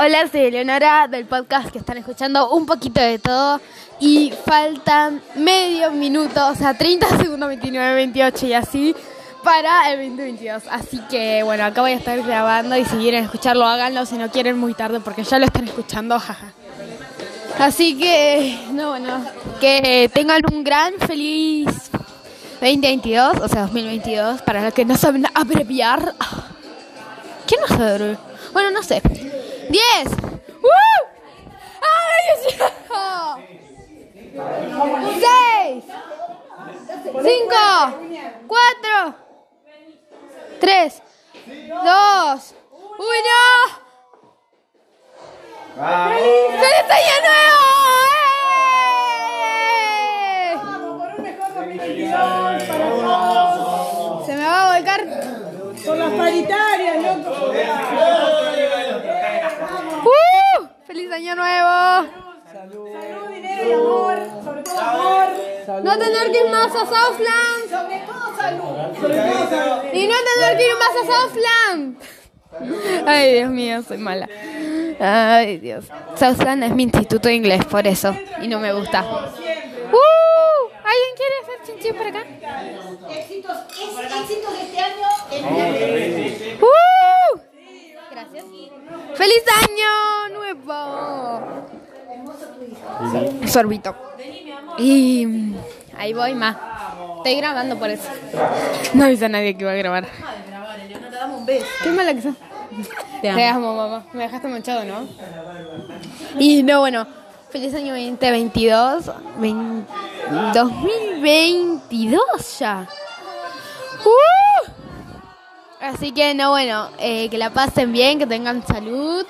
Hola, soy Eleonora del podcast que están escuchando un poquito de todo y faltan medio minuto, o sea, 30 segundos, 29, 28 y así para el 2022. Así que bueno, acá voy a estar grabando y si quieren escucharlo, háganlo, si no quieren muy tarde porque ya lo están escuchando, jaja. Así que, no, bueno, que tengan un gran feliz 2022, o sea, 2022, para los que no saben abreviar. ¿Quién no sabe? Bueno, no sé. 10. ¡Uh! ¡Ay, Dios mío! 6. 5. 4. 3. 2. 1. ¡Feliz año nuevo! ¡Eh! por un mejor 2022 para todos. Se me va a volcar. Por las paritarias, loco. ¡Feliz año nuevo! Salud, dinero y amor. Sobre todo amor. No tener que ir más a Southland. Sobre todo salud. Sobre todo salud. Y no tener que ir más a Southland. Ay, Dios mío, soy mala. Ay, Dios. Southland es mi instituto de inglés, por eso. Y no me gusta. ¡Uh! ¿Alguien quiere hacer chinchín por acá? Éxitos, éxitos de este año en ¡Uh! Gracias. ¡Feliz año nuevo! Sorbito. Y ahí voy más. Estoy grabando por eso. No avisa a nadie que iba a grabar. Qué mala que sos. Te amo. mamá. Me dejaste manchado, ¿no? Y no, bueno. Feliz año 2022. Vein- 2022 ya. ¡Uh! Así que no, bueno, eh, que la pasen bien, que tengan salud.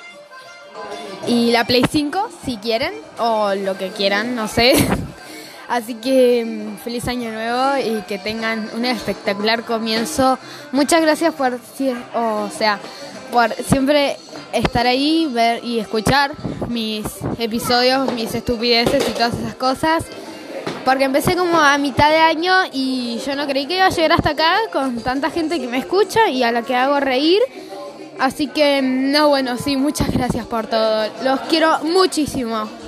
Y la Play 5, si quieren, o lo que quieran, no sé. Así que mm, feliz año nuevo y que tengan un espectacular comienzo. Muchas gracias por, o sea, por siempre estar ahí, ver y escuchar mis episodios, mis estupideces y todas esas cosas. Porque empecé como a mitad de año y yo no creí que iba a llegar hasta acá con tanta gente que me escucha y a la que hago reír. Así que, no, bueno, sí, muchas gracias por todo. Los quiero muchísimo.